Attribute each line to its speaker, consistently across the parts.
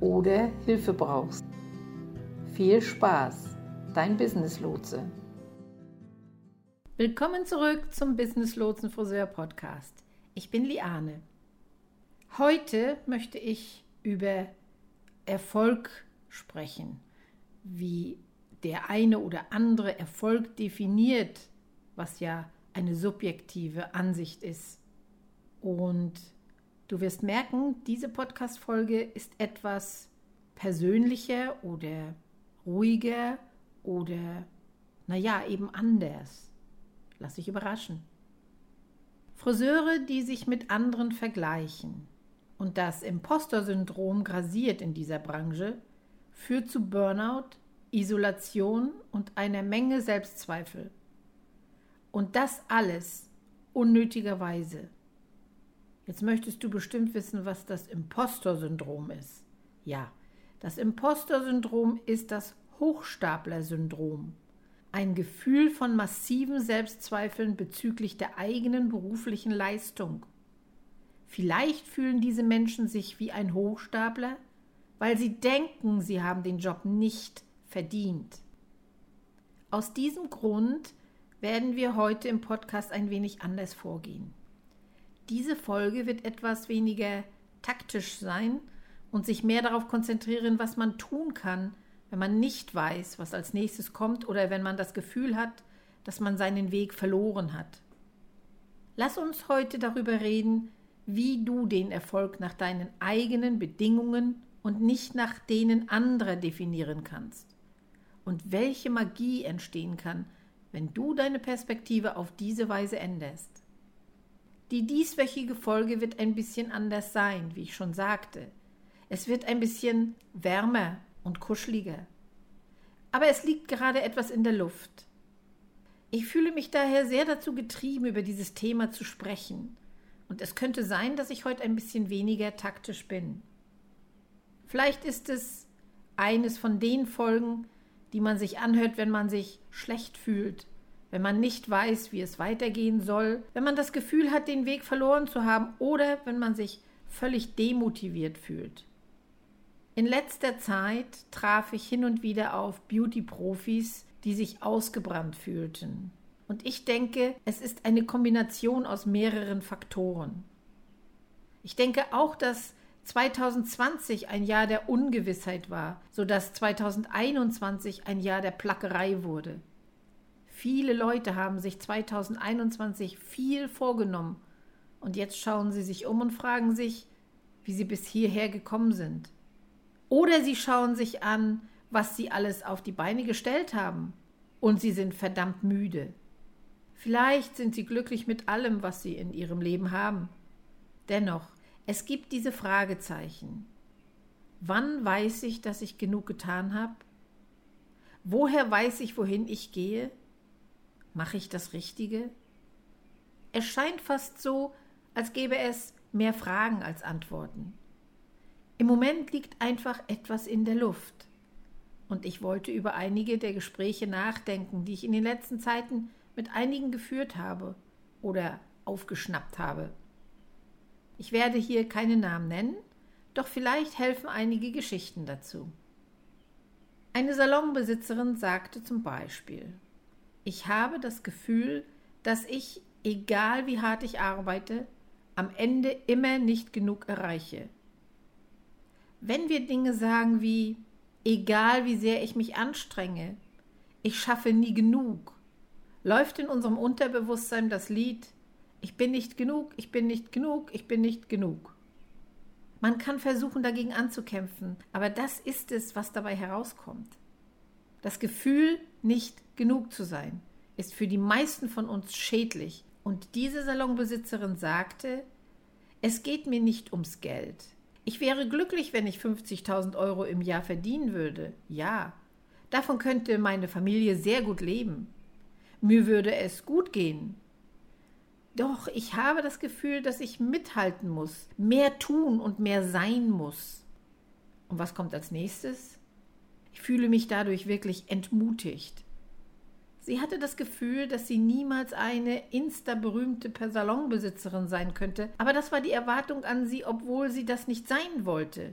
Speaker 1: oder Hilfe brauchst. Viel Spaß, dein Business Lotse. Willkommen zurück zum Business Lotsen Friseur Podcast. Ich bin Liane. Heute möchte ich über Erfolg sprechen, wie der eine oder andere Erfolg definiert, was ja eine subjektive Ansicht ist. Und Du wirst merken, diese Podcast-Folge ist etwas persönlicher oder ruhiger oder, naja, eben anders. Lass dich überraschen. Friseure, die sich mit anderen vergleichen und das Imposter-Syndrom grasiert in dieser Branche, führt zu Burnout, Isolation und einer Menge Selbstzweifel. Und das alles unnötigerweise. Jetzt möchtest du bestimmt wissen, was das Impostor-Syndrom ist. Ja, das Impostor-Syndrom ist das Hochstapler-Syndrom. Ein Gefühl von massiven Selbstzweifeln bezüglich der eigenen beruflichen Leistung. Vielleicht fühlen diese Menschen sich wie ein Hochstapler, weil sie denken, sie haben den Job nicht verdient. Aus diesem Grund werden wir heute im Podcast ein wenig anders vorgehen. Diese Folge wird etwas weniger taktisch sein und sich mehr darauf konzentrieren, was man tun kann, wenn man nicht weiß, was als nächstes kommt oder wenn man das Gefühl hat, dass man seinen Weg verloren hat. Lass uns heute darüber reden, wie du den Erfolg nach deinen eigenen Bedingungen und nicht nach denen anderer definieren kannst und welche Magie entstehen kann, wenn du deine Perspektive auf diese Weise änderst. Die dieswöchige Folge wird ein bisschen anders sein, wie ich schon sagte. Es wird ein bisschen wärmer und kuscheliger. Aber es liegt gerade etwas in der Luft. Ich fühle mich daher sehr dazu getrieben, über dieses Thema zu sprechen. Und es könnte sein, dass ich heute ein bisschen weniger taktisch bin. Vielleicht ist es eines von den Folgen, die man sich anhört, wenn man sich schlecht fühlt wenn man nicht weiß, wie es weitergehen soll, wenn man das Gefühl hat, den Weg verloren zu haben oder wenn man sich völlig demotiviert fühlt. In letzter Zeit traf ich hin und wieder auf Beauty-Profis, die sich ausgebrannt fühlten. Und ich denke, es ist eine Kombination aus mehreren Faktoren. Ich denke auch, dass 2020 ein Jahr der Ungewissheit war, sodass 2021 ein Jahr der Plackerei wurde. Viele Leute haben sich 2021 viel vorgenommen und jetzt schauen sie sich um und fragen sich, wie sie bis hierher gekommen sind. Oder sie schauen sich an, was sie alles auf die Beine gestellt haben und sie sind verdammt müde. Vielleicht sind sie glücklich mit allem, was sie in ihrem Leben haben. Dennoch, es gibt diese Fragezeichen. Wann weiß ich, dass ich genug getan habe? Woher weiß ich, wohin ich gehe? Mache ich das Richtige? Es scheint fast so, als gäbe es mehr Fragen als Antworten. Im Moment liegt einfach etwas in der Luft. Und ich wollte über einige der Gespräche nachdenken, die ich in den letzten Zeiten mit einigen geführt habe oder aufgeschnappt habe. Ich werde hier keine Namen nennen, doch vielleicht helfen einige Geschichten dazu. Eine Salonbesitzerin sagte zum Beispiel, ich habe das Gefühl, dass ich, egal wie hart ich arbeite, am Ende immer nicht genug erreiche. Wenn wir Dinge sagen wie Egal wie sehr ich mich anstrenge, ich schaffe nie genug. Läuft in unserem Unterbewusstsein das Lied Ich bin nicht genug, ich bin nicht genug, ich bin nicht genug. Man kann versuchen, dagegen anzukämpfen, aber das ist es, was dabei herauskommt. Das Gefühl, nicht genug zu sein, ist für die meisten von uns schädlich. Und diese Salonbesitzerin sagte, es geht mir nicht ums Geld. Ich wäre glücklich, wenn ich 50.000 Euro im Jahr verdienen würde. Ja, davon könnte meine Familie sehr gut leben. Mir würde es gut gehen. Doch ich habe das Gefühl, dass ich mithalten muss, mehr tun und mehr sein muss. Und was kommt als nächstes? Fühle mich dadurch wirklich entmutigt. Sie hatte das Gefühl, dass sie niemals eine insta-berühmte Salonbesitzerin sein könnte, aber das war die Erwartung an sie, obwohl sie das nicht sein wollte.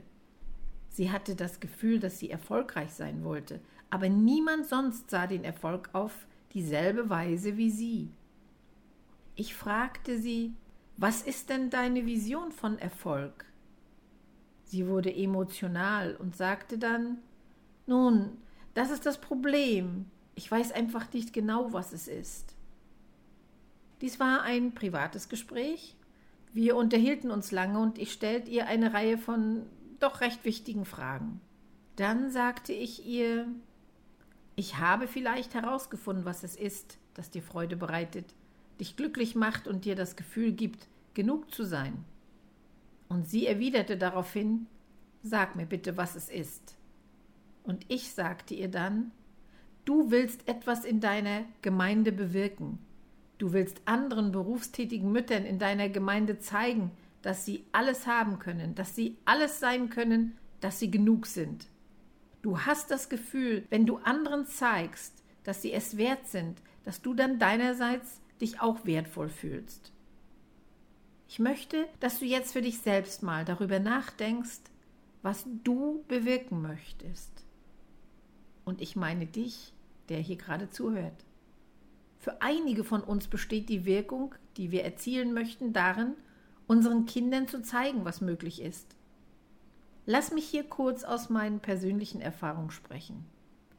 Speaker 1: Sie hatte das Gefühl, dass sie erfolgreich sein wollte, aber niemand sonst sah den Erfolg auf dieselbe Weise wie sie. Ich fragte sie, was ist denn deine Vision von Erfolg? Sie wurde emotional und sagte dann, nun, das ist das Problem. Ich weiß einfach nicht genau, was es ist. Dies war ein privates Gespräch. Wir unterhielten uns lange und ich stellte ihr eine Reihe von doch recht wichtigen Fragen. Dann sagte ich ihr, ich habe vielleicht herausgefunden, was es ist, das dir Freude bereitet, dich glücklich macht und dir das Gefühl gibt, genug zu sein. Und sie erwiderte daraufhin, sag mir bitte, was es ist. Und ich sagte ihr dann, du willst etwas in deiner Gemeinde bewirken. Du willst anderen berufstätigen Müttern in deiner Gemeinde zeigen, dass sie alles haben können, dass sie alles sein können, dass sie genug sind. Du hast das Gefühl, wenn du anderen zeigst, dass sie es wert sind, dass du dann deinerseits dich auch wertvoll fühlst. Ich möchte, dass du jetzt für dich selbst mal darüber nachdenkst, was du bewirken möchtest. Und ich meine dich, der hier gerade zuhört. Für einige von uns besteht die Wirkung, die wir erzielen möchten, darin, unseren Kindern zu zeigen, was möglich ist. Lass mich hier kurz aus meinen persönlichen Erfahrungen sprechen.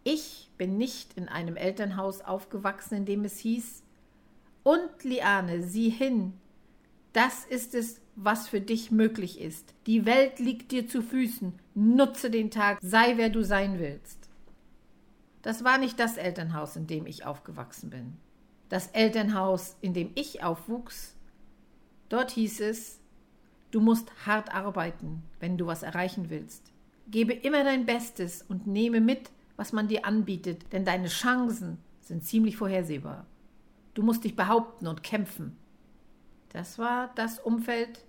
Speaker 1: Ich bin nicht in einem Elternhaus aufgewachsen, in dem es hieß, und Liane, sieh hin, das ist es, was für dich möglich ist. Die Welt liegt dir zu Füßen, nutze den Tag, sei wer du sein willst. Das war nicht das Elternhaus, in dem ich aufgewachsen bin. Das Elternhaus, in dem ich aufwuchs, dort hieß es, du musst hart arbeiten, wenn du was erreichen willst. Gebe immer dein Bestes und nehme mit, was man dir anbietet, denn deine Chancen sind ziemlich vorhersehbar. Du musst dich behaupten und kämpfen. Das war das Umfeld,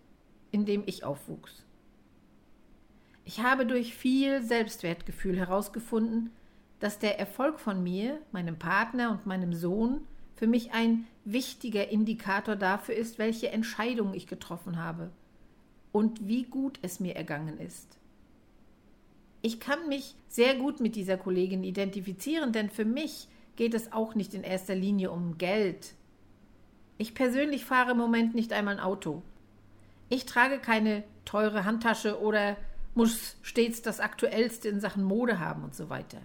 Speaker 1: in dem ich aufwuchs. Ich habe durch viel Selbstwertgefühl herausgefunden, dass der Erfolg von mir, meinem Partner und meinem Sohn für mich ein wichtiger Indikator dafür ist, welche Entscheidungen ich getroffen habe und wie gut es mir ergangen ist. Ich kann mich sehr gut mit dieser Kollegin identifizieren, denn für mich geht es auch nicht in erster Linie um Geld. Ich persönlich fahre im Moment nicht einmal ein Auto. Ich trage keine teure Handtasche oder muss stets das Aktuellste in Sachen Mode haben und so weiter.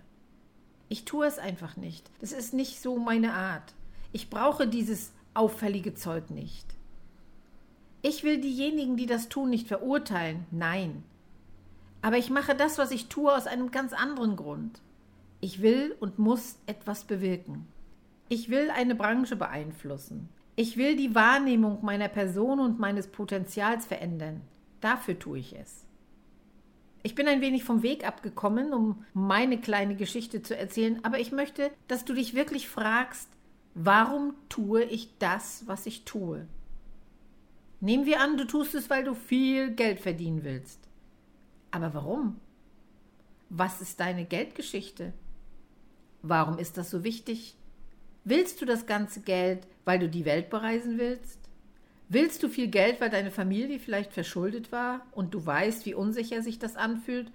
Speaker 1: Ich tue es einfach nicht. Das ist nicht so meine Art. Ich brauche dieses auffällige Zeug nicht. Ich will diejenigen, die das tun, nicht verurteilen. Nein. Aber ich mache das, was ich tue, aus einem ganz anderen Grund. Ich will und muss etwas bewirken. Ich will eine Branche beeinflussen. Ich will die Wahrnehmung meiner Person und meines Potenzials verändern. Dafür tue ich es. Ich bin ein wenig vom Weg abgekommen, um meine kleine Geschichte zu erzählen, aber ich möchte, dass du dich wirklich fragst, warum tue ich das, was ich tue? Nehmen wir an, du tust es, weil du viel Geld verdienen willst. Aber warum? Was ist deine Geldgeschichte? Warum ist das so wichtig? Willst du das ganze Geld, weil du die Welt bereisen willst? Willst du viel Geld, weil deine Familie vielleicht verschuldet war und du weißt, wie unsicher sich das anfühlt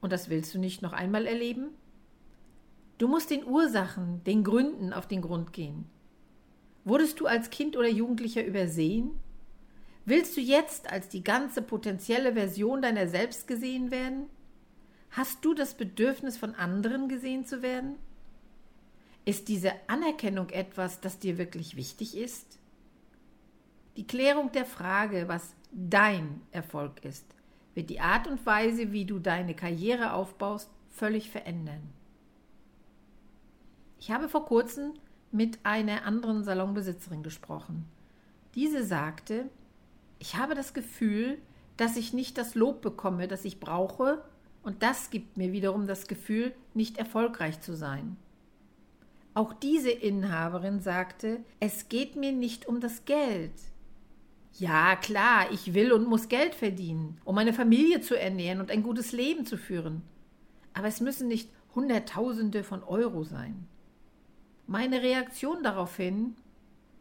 Speaker 1: und das willst du nicht noch einmal erleben? Du musst den Ursachen, den Gründen auf den Grund gehen. Wurdest du als Kind oder Jugendlicher übersehen? Willst du jetzt als die ganze potenzielle Version deiner selbst gesehen werden? Hast du das Bedürfnis, von anderen gesehen zu werden? Ist diese Anerkennung etwas, das dir wirklich wichtig ist? Die Klärung der Frage, was dein Erfolg ist, wird die Art und Weise, wie du deine Karriere aufbaust, völlig verändern. Ich habe vor kurzem mit einer anderen Salonbesitzerin gesprochen. Diese sagte, ich habe das Gefühl, dass ich nicht das Lob bekomme, das ich brauche, und das gibt mir wiederum das Gefühl, nicht erfolgreich zu sein. Auch diese Inhaberin sagte, es geht mir nicht um das Geld. Ja, klar, ich will und muss Geld verdienen, um meine Familie zu ernähren und ein gutes Leben zu führen. Aber es müssen nicht Hunderttausende von Euro sein. Meine Reaktion daraufhin,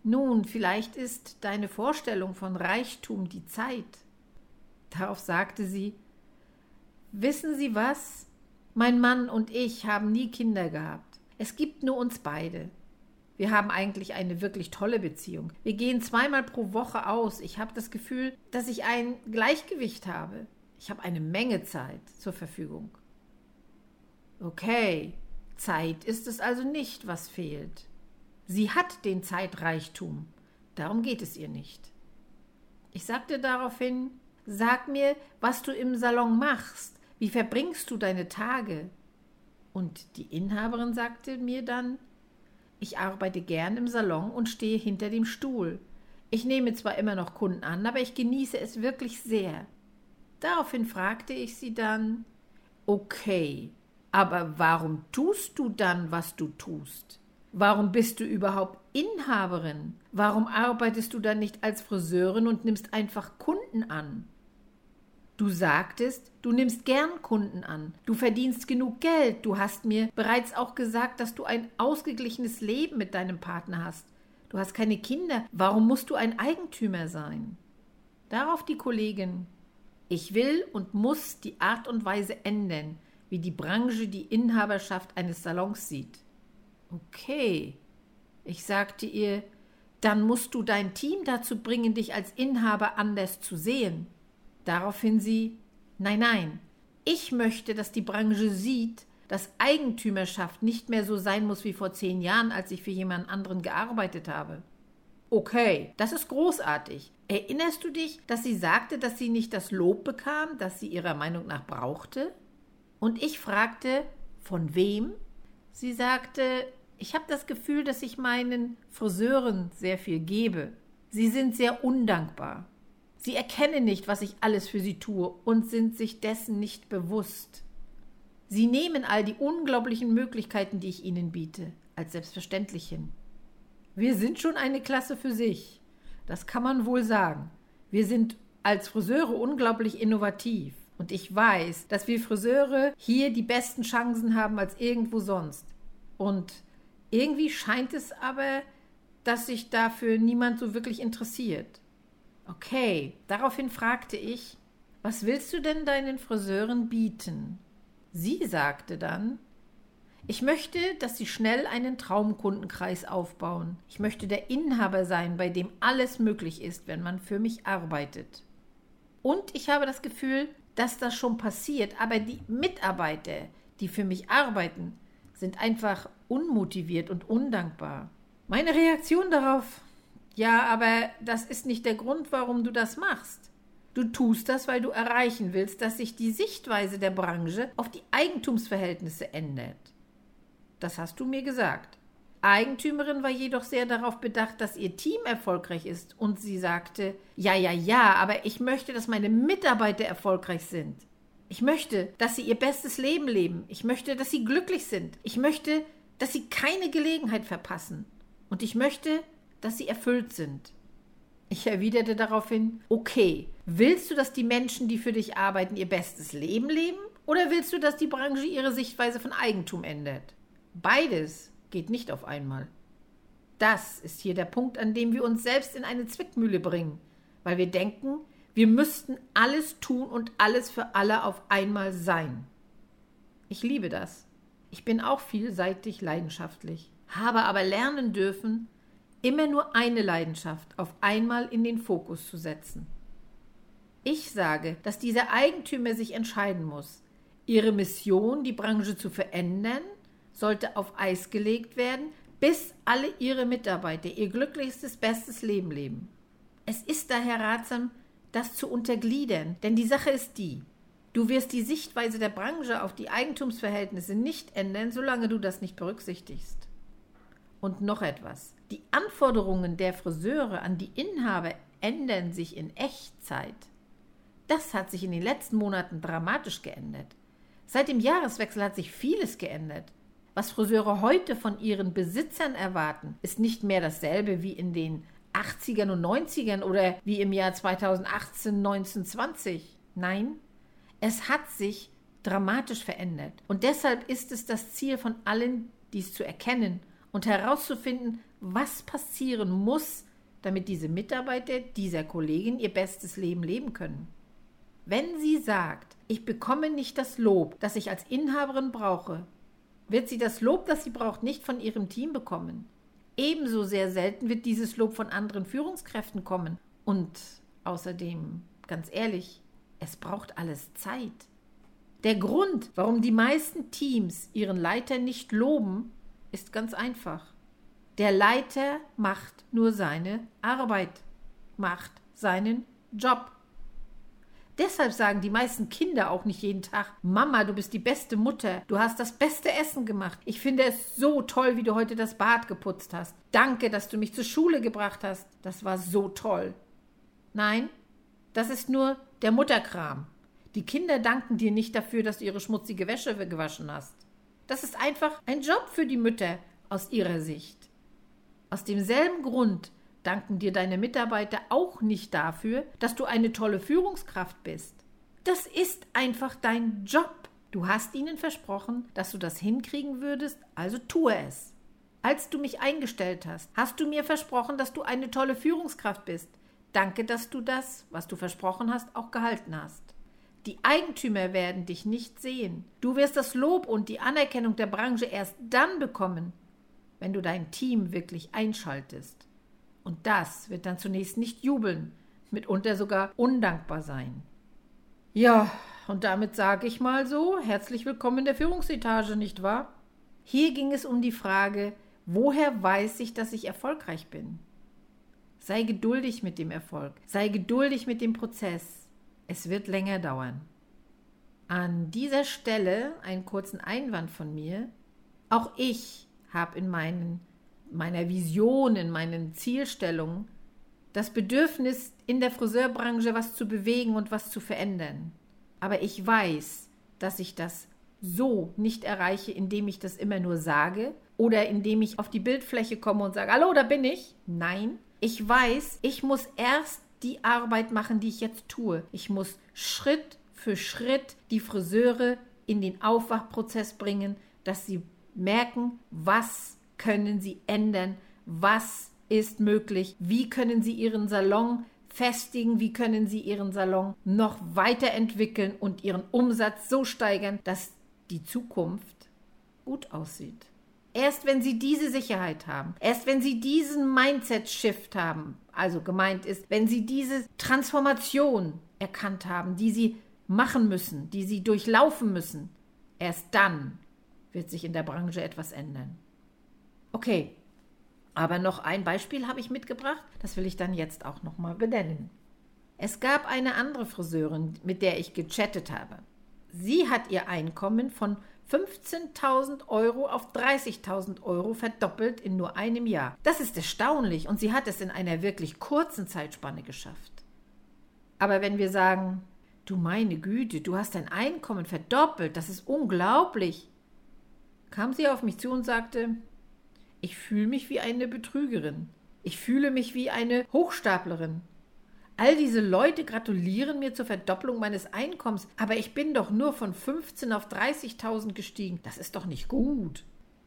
Speaker 1: nun, vielleicht ist deine Vorstellung von Reichtum die Zeit. Darauf sagte sie, Wissen Sie was? Mein Mann und ich haben nie Kinder gehabt. Es gibt nur uns beide. Wir haben eigentlich eine wirklich tolle Beziehung. Wir gehen zweimal pro Woche aus. Ich habe das Gefühl, dass ich ein Gleichgewicht habe. Ich habe eine Menge Zeit zur Verfügung. Okay, Zeit ist es also nicht, was fehlt. Sie hat den Zeitreichtum. Darum geht es ihr nicht. Ich sagte daraufhin, sag mir, was du im Salon machst. Wie verbringst du deine Tage? Und die Inhaberin sagte mir dann, ich arbeite gern im Salon und stehe hinter dem Stuhl. Ich nehme zwar immer noch Kunden an, aber ich genieße es wirklich sehr. Daraufhin fragte ich sie dann, okay, aber warum tust du dann, was du tust? Warum bist du überhaupt Inhaberin? Warum arbeitest du dann nicht als Friseurin und nimmst einfach Kunden an? Du sagtest, du nimmst gern Kunden an, du verdienst genug Geld, du hast mir bereits auch gesagt, dass du ein ausgeglichenes Leben mit deinem Partner hast. Du hast keine Kinder, warum musst du ein Eigentümer sein? Darauf die Kollegin. Ich will und muss die Art und Weise ändern, wie die Branche die Inhaberschaft eines Salons sieht. Okay. Ich sagte ihr, dann musst du dein Team dazu bringen, dich als Inhaber anders zu sehen. Daraufhin sie Nein, nein, ich möchte, dass die Branche sieht, dass Eigentümerschaft nicht mehr so sein muss wie vor zehn Jahren, als ich für jemand anderen gearbeitet habe. Okay, das ist großartig. Erinnerst du dich, dass sie sagte, dass sie nicht das Lob bekam, das sie ihrer Meinung nach brauchte? Und ich fragte, von wem? Sie sagte, ich habe das Gefühl, dass ich meinen Friseuren sehr viel gebe. Sie sind sehr undankbar. Sie erkennen nicht, was ich alles für sie tue und sind sich dessen nicht bewusst. Sie nehmen all die unglaublichen Möglichkeiten, die ich ihnen biete, als selbstverständlich hin. Wir sind schon eine Klasse für sich. Das kann man wohl sagen. Wir sind als Friseure unglaublich innovativ. Und ich weiß, dass wir Friseure hier die besten Chancen haben als irgendwo sonst. Und irgendwie scheint es aber, dass sich dafür niemand so wirklich interessiert. Okay, daraufhin fragte ich, was willst du denn deinen Friseuren bieten? Sie sagte dann, ich möchte, dass sie schnell einen Traumkundenkreis aufbauen. Ich möchte der Inhaber sein, bei dem alles möglich ist, wenn man für mich arbeitet. Und ich habe das Gefühl, dass das schon passiert, aber die Mitarbeiter, die für mich arbeiten, sind einfach unmotiviert und undankbar. Meine Reaktion darauf ja, aber das ist nicht der Grund, warum du das machst. Du tust das, weil du erreichen willst, dass sich die Sichtweise der Branche auf die Eigentumsverhältnisse ändert. Das hast du mir gesagt. Eigentümerin war jedoch sehr darauf bedacht, dass ihr Team erfolgreich ist, und sie sagte Ja, ja, ja, aber ich möchte, dass meine Mitarbeiter erfolgreich sind. Ich möchte, dass sie ihr bestes Leben leben. Ich möchte, dass sie glücklich sind. Ich möchte, dass sie keine Gelegenheit verpassen. Und ich möchte, dass sie erfüllt sind. Ich erwiderte daraufhin, okay, willst du, dass die Menschen, die für dich arbeiten, ihr bestes Leben leben? Oder willst du, dass die Branche ihre Sichtweise von Eigentum ändert? Beides geht nicht auf einmal. Das ist hier der Punkt, an dem wir uns selbst in eine Zwickmühle bringen, weil wir denken, wir müssten alles tun und alles für alle auf einmal sein. Ich liebe das. Ich bin auch vielseitig leidenschaftlich, habe aber lernen dürfen, immer nur eine Leidenschaft auf einmal in den Fokus zu setzen. Ich sage, dass dieser Eigentümer sich entscheiden muss. Ihre Mission, die Branche zu verändern, sollte auf Eis gelegt werden, bis alle Ihre Mitarbeiter ihr glücklichstes, bestes Leben leben. Es ist daher ratsam, das zu untergliedern, denn die Sache ist die, du wirst die Sichtweise der Branche auf die Eigentumsverhältnisse nicht ändern, solange du das nicht berücksichtigst. Und noch etwas. Die Anforderungen der Friseure an die Inhaber ändern sich in Echtzeit. Das hat sich in den letzten Monaten dramatisch geändert. Seit dem Jahreswechsel hat sich vieles geändert. Was Friseure heute von ihren Besitzern erwarten, ist nicht mehr dasselbe wie in den 80ern und 90ern oder wie im Jahr 2018, 1920. Nein, es hat sich dramatisch verändert. Und deshalb ist es das Ziel von allen, dies zu erkennen und herauszufinden, was passieren muss, damit diese Mitarbeiter dieser Kollegin ihr bestes Leben leben können. Wenn sie sagt, ich bekomme nicht das Lob, das ich als Inhaberin brauche, wird sie das Lob, das sie braucht, nicht von ihrem Team bekommen. Ebenso sehr selten wird dieses Lob von anderen Führungskräften kommen. Und außerdem, ganz ehrlich, es braucht alles Zeit. Der Grund, warum die meisten Teams ihren Leiter nicht loben, ist ganz einfach. Der Leiter macht nur seine Arbeit, macht seinen Job. Deshalb sagen die meisten Kinder auch nicht jeden Tag, Mama, du bist die beste Mutter, du hast das beste Essen gemacht. Ich finde es so toll, wie du heute das Bad geputzt hast. Danke, dass du mich zur Schule gebracht hast. Das war so toll. Nein, das ist nur der Mutterkram. Die Kinder danken dir nicht dafür, dass du ihre schmutzige Wäsche gewaschen hast. Das ist einfach ein Job für die Mütter aus ihrer Sicht. Aus demselben Grund danken dir deine Mitarbeiter auch nicht dafür, dass du eine tolle Führungskraft bist. Das ist einfach dein Job. Du hast ihnen versprochen, dass du das hinkriegen würdest, also tue es. Als du mich eingestellt hast, hast du mir versprochen, dass du eine tolle Führungskraft bist. Danke, dass du das, was du versprochen hast, auch gehalten hast. Die Eigentümer werden dich nicht sehen. Du wirst das Lob und die Anerkennung der Branche erst dann bekommen, wenn du dein Team wirklich einschaltest. Und das wird dann zunächst nicht jubeln, mitunter sogar undankbar sein. Ja, und damit sage ich mal so, herzlich willkommen in der Führungsetage, nicht wahr? Hier ging es um die Frage, woher weiß ich, dass ich erfolgreich bin? Sei geduldig mit dem Erfolg, sei geduldig mit dem Prozess. Es wird länger dauern. An dieser Stelle einen kurzen Einwand von mir. Auch ich habe in meinen meiner Vision, in meinen Zielstellungen, das Bedürfnis, in der Friseurbranche was zu bewegen und was zu verändern. Aber ich weiß, dass ich das so nicht erreiche, indem ich das immer nur sage oder indem ich auf die Bildfläche komme und sage, hallo, da bin ich. Nein, ich weiß, ich muss erst die Arbeit machen, die ich jetzt tue. Ich muss Schritt für Schritt die Friseure in den Aufwachprozess bringen, dass sie merken, was können Sie ändern? Was ist möglich? Wie können Sie Ihren Salon festigen? Wie können Sie Ihren Salon noch weiterentwickeln und Ihren Umsatz so steigern, dass die Zukunft gut aussieht? Erst wenn Sie diese Sicherheit haben, erst wenn Sie diesen Mindset-Shift haben, also gemeint ist, wenn Sie diese Transformation erkannt haben, die Sie machen müssen, die Sie durchlaufen müssen, erst dann wird sich in der Branche etwas ändern. Okay, aber noch ein Beispiel habe ich mitgebracht, das will ich dann jetzt auch nochmal benennen. Es gab eine andere Friseurin, mit der ich gechattet habe. Sie hat ihr Einkommen von 15.000 Euro auf 30.000 Euro verdoppelt in nur einem Jahr. Das ist erstaunlich und sie hat es in einer wirklich kurzen Zeitspanne geschafft. Aber wenn wir sagen, du meine Güte, du hast dein Einkommen verdoppelt, das ist unglaublich, kam sie auf mich zu und sagte, ich fühle mich wie eine Betrügerin. Ich fühle mich wie eine Hochstaplerin. All diese Leute gratulieren mir zur Verdopplung meines Einkommens, aber ich bin doch nur von 15 auf 30.000 gestiegen. Das ist doch nicht gut.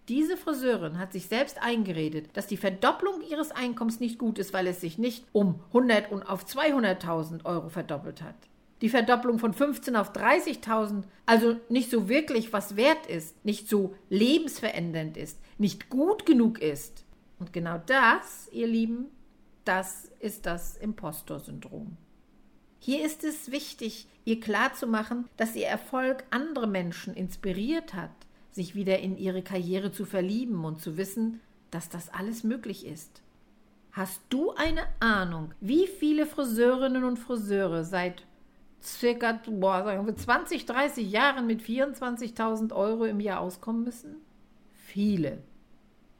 Speaker 1: Diese Friseurin hat sich selbst eingeredet, dass die Verdopplung ihres Einkommens nicht gut ist, weil es sich nicht um 100 und auf 200.000 Euro verdoppelt hat die Verdopplung von 15 auf 30.000 also nicht so wirklich was wert ist, nicht so lebensverändernd ist, nicht gut genug ist. Und genau das, ihr Lieben, das ist das Impostor-Syndrom. Hier ist es wichtig, ihr klarzumachen, dass ihr Erfolg andere Menschen inspiriert hat, sich wieder in ihre Karriere zu verlieben und zu wissen, dass das alles möglich ist. Hast du eine Ahnung, wie viele Friseurinnen und Friseure seit circa boah, sagen wir 20, 30 Jahren mit 24.000 Euro im Jahr auskommen müssen? Viele.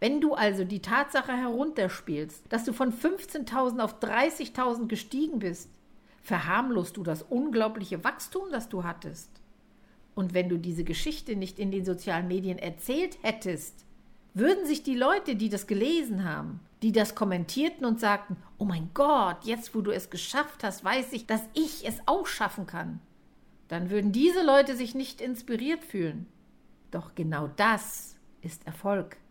Speaker 1: Wenn du also die Tatsache herunterspielst, dass du von 15.000 auf 30.000 gestiegen bist, verharmlost du das unglaubliche Wachstum, das du hattest. Und wenn du diese Geschichte nicht in den sozialen Medien erzählt hättest, würden sich die Leute, die das gelesen haben, die das kommentierten und sagten, oh mein Gott, jetzt wo du es geschafft hast, weiß ich, dass ich es auch schaffen kann, dann würden diese Leute sich nicht inspiriert fühlen. Doch genau das ist Erfolg.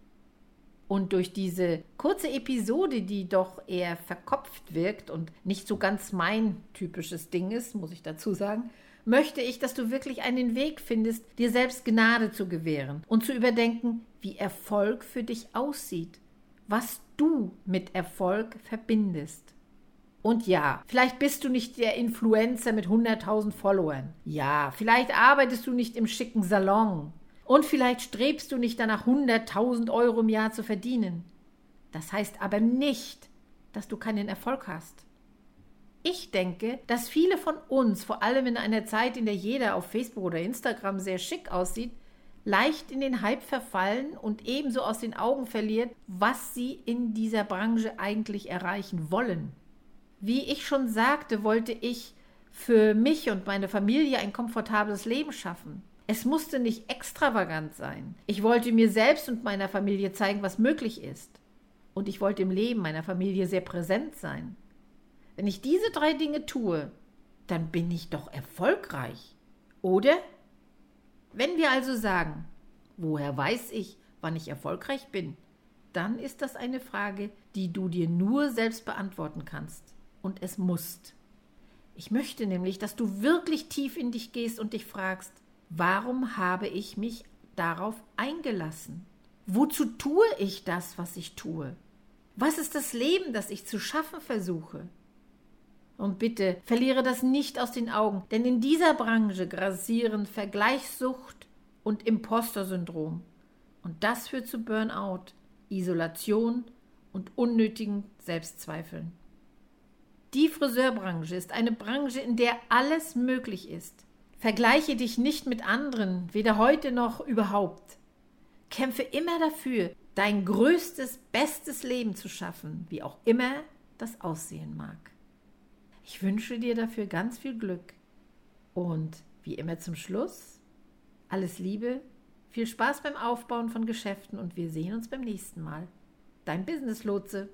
Speaker 1: Und durch diese kurze Episode, die doch eher verkopft wirkt und nicht so ganz mein typisches Ding ist, muss ich dazu sagen, möchte ich, dass du wirklich einen Weg findest, dir selbst Gnade zu gewähren und zu überdenken, wie Erfolg für dich aussieht, was du mit Erfolg verbindest. Und ja, vielleicht bist du nicht der Influencer mit 100.000 Followern. Ja, vielleicht arbeitest du nicht im schicken Salon. Und vielleicht strebst du nicht danach, 100.000 Euro im Jahr zu verdienen. Das heißt aber nicht, dass du keinen Erfolg hast. Ich denke, dass viele von uns, vor allem in einer Zeit, in der jeder auf Facebook oder Instagram sehr schick aussieht, leicht in den Hype verfallen und ebenso aus den Augen verliert, was sie in dieser Branche eigentlich erreichen wollen. Wie ich schon sagte, wollte ich für mich und meine Familie ein komfortables Leben schaffen. Es musste nicht extravagant sein. Ich wollte mir selbst und meiner Familie zeigen, was möglich ist. Und ich wollte im Leben meiner Familie sehr präsent sein. Wenn ich diese drei Dinge tue, dann bin ich doch erfolgreich. Oder? Wenn wir also sagen, woher weiß ich, wann ich erfolgreich bin, dann ist das eine Frage, die du dir nur selbst beantworten kannst. Und es musst. Ich möchte nämlich, dass du wirklich tief in dich gehst und dich fragst, warum habe ich mich darauf eingelassen? Wozu tue ich das, was ich tue? Was ist das Leben, das ich zu schaffen versuche? Und bitte verliere das nicht aus den Augen, denn in dieser Branche grassieren Vergleichssucht und Imposter-Syndrom. Und das führt zu Burnout, Isolation und unnötigen Selbstzweifeln. Die Friseurbranche ist eine Branche, in der alles möglich ist. Vergleiche dich nicht mit anderen, weder heute noch überhaupt. Kämpfe immer dafür, dein größtes, bestes Leben zu schaffen, wie auch immer das aussehen mag. Ich wünsche dir dafür ganz viel Glück. Und wie immer zum Schluss, alles Liebe, viel Spaß beim Aufbauen von Geschäften und wir sehen uns beim nächsten Mal. Dein Business Lotse.